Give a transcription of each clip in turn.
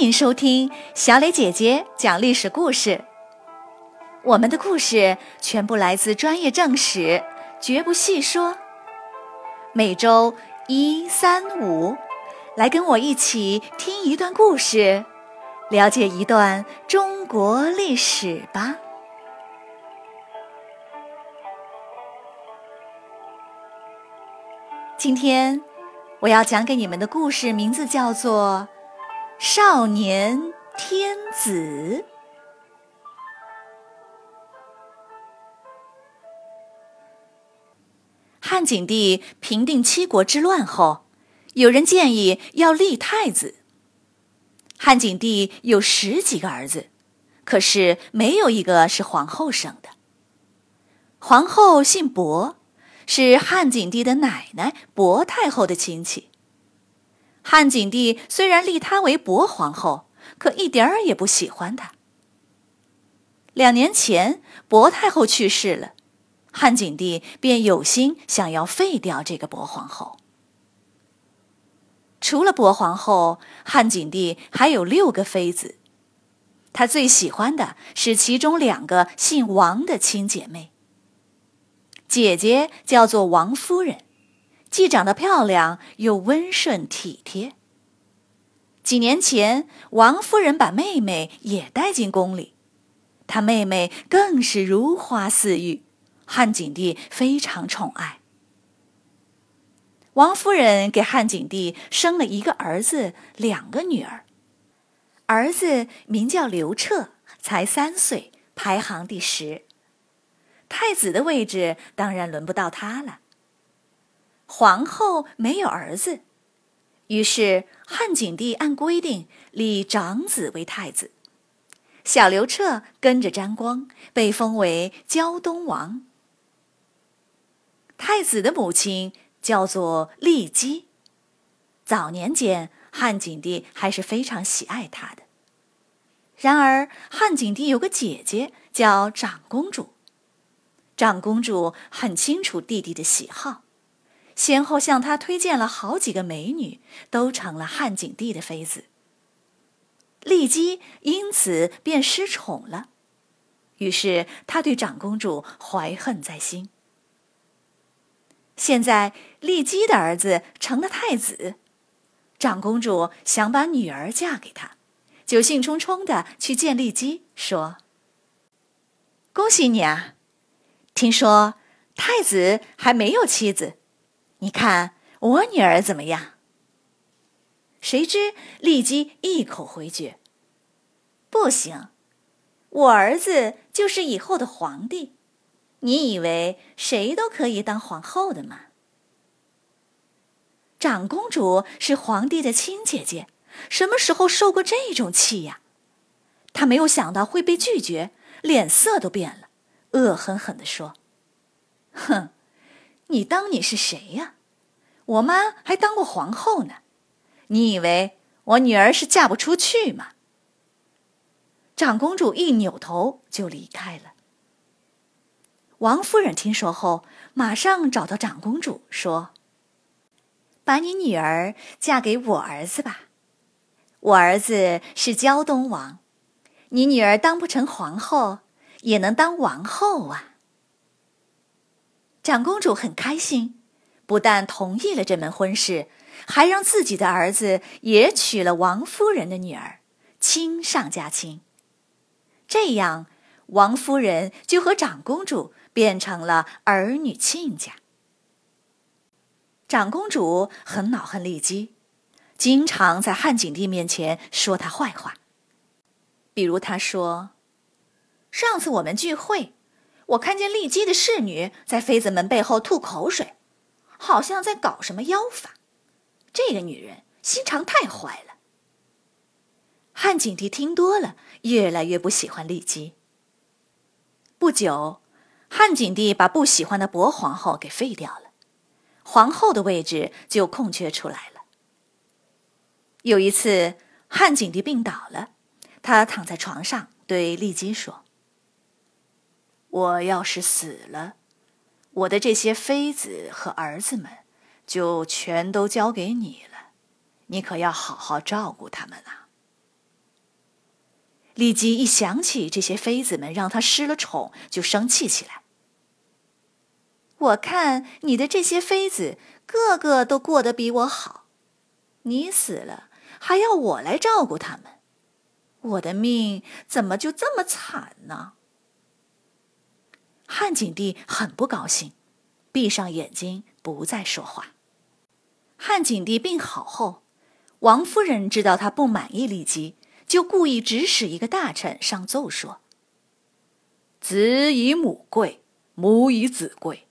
欢迎收听小磊姐姐讲历史故事。我们的故事全部来自专业正史，绝不细说。每周一、三、五，来跟我一起听一段故事，了解一段中国历史吧。今天我要讲给你们的故事名字叫做《少年天子》。汉景帝平定七国之乱后，有人建议要立太子。汉景帝有十几个儿子，可是没有一个是皇后生的。皇后姓薄。是汉景帝的奶奶薄太后的亲戚。汉景帝虽然立她为薄皇后，可一点儿也不喜欢她。两年前，薄太后去世了，汉景帝便有心想要废掉这个薄皇后。除了薄皇后，汉景帝还有六个妃子，他最喜欢的是其中两个姓王的亲姐妹。姐姐叫做王夫人，既长得漂亮，又温顺体贴。几年前，王夫人把妹妹也带进宫里，她妹妹更是如花似玉，汉景帝非常宠爱。王夫人给汉景帝生了一个儿子，两个女儿。儿子名叫刘彻，才三岁，排行第十。太子的位置当然轮不到他了。皇后没有儿子，于是汉景帝按规定立长子为太子。小刘彻跟着沾光，被封为胶东王。太子的母亲叫做骊姬。早年间，汉景帝还是非常喜爱她的。然而，汉景帝有个姐姐叫长公主。长公主很清楚弟弟的喜好，先后向他推荐了好几个美女，都成了汉景帝的妃子。骊姬因此便失宠了，于是他对长公主怀恨在心。现在骊姬的儿子成了太子，长公主想把女儿嫁给他，就兴冲冲的去见骊姬，说：“恭喜你啊！”听说太子还没有妻子，你看我女儿怎么样？谁知丽姬一口回绝：“不行，我儿子就是以后的皇帝，你以为谁都可以当皇后的吗？”长公主是皇帝的亲姐姐，什么时候受过这种气呀？她没有想到会被拒绝，脸色都变了。恶狠狠地说：“哼，你当你是谁呀？我妈还当过皇后呢。你以为我女儿是嫁不出去吗？”长公主一扭头就离开了。王夫人听说后，马上找到长公主说：“把你女儿嫁给我儿子吧，我儿子是胶东王，你女儿当不成皇后。”也能当王后啊！长公主很开心，不但同意了这门婚事，还让自己的儿子也娶了王夫人的女儿，亲上加亲。这样，王夫人就和长公主变成了儿女亲家。长公主很恼恨丽姬，经常在汉景帝面前说他坏话，比如她说。上次我们聚会，我看见骊姬的侍女在妃子们背后吐口水，好像在搞什么妖法。这个女人心肠太坏了。汉景帝听多了，越来越不喜欢骊姬。不久，汉景帝把不喜欢的薄皇后给废掉了，皇后的位置就空缺出来了。有一次，汉景帝病倒了，他躺在床上对骊姬说。我要是死了，我的这些妃子和儿子们就全都交给你了，你可要好好照顾他们啊。李吉一想起这些妃子们让他失了宠，就生气起来。我看你的这些妃子个个都过得比我好，你死了还要我来照顾他们，我的命怎么就这么惨呢？汉景帝很不高兴，闭上眼睛不再说话。汉景帝病好后，王夫人知道他不满意骊姬。就故意指使一个大臣上奏说：“子以母贵，母以子贵。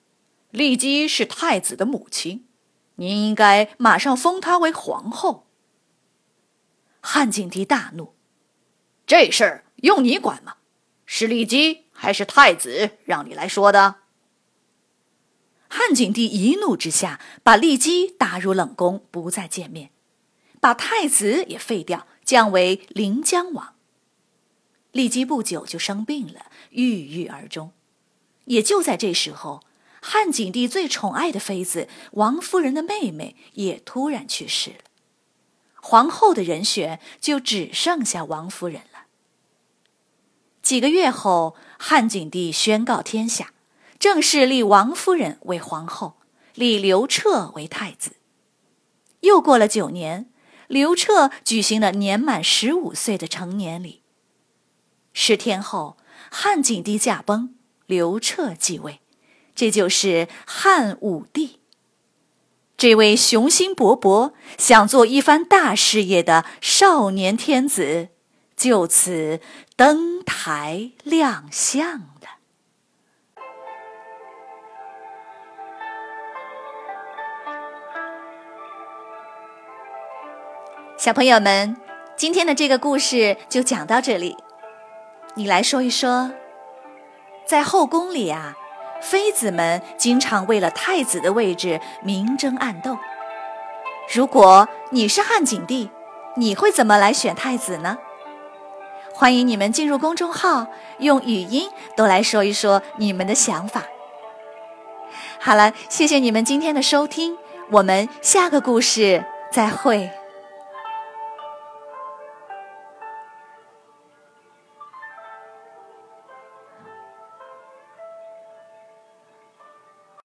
骊姬是太子的母亲，您应该马上封她为皇后。”汉景帝大怒：“这事儿用你管吗？是骊姬还是太子让你来说的？”汉景帝一怒之下，把骊姬打入冷宫，不再见面，把太子也废掉。降为临江王。骊姬不久就生病了，郁郁而终。也就在这时候，汉景帝最宠爱的妃子王夫人的妹妹也突然去世了，皇后的人选就只剩下王夫人。几个月后，汉景帝宣告天下，正式立王夫人为皇后，立刘彻为太子。又过了九年。刘彻举行了年满十五岁的成年礼。十天后，汉景帝驾崩，刘彻继位，这就是汉武帝。这位雄心勃勃、想做一番大事业的少年天子，就此登台亮相了。小朋友们，今天的这个故事就讲到这里。你来说一说，在后宫里啊，妃子们经常为了太子的位置明争暗斗。如果你是汉景帝，你会怎么来选太子呢？欢迎你们进入公众号，用语音都来说一说你们的想法。好了，谢谢你们今天的收听，我们下个故事再会。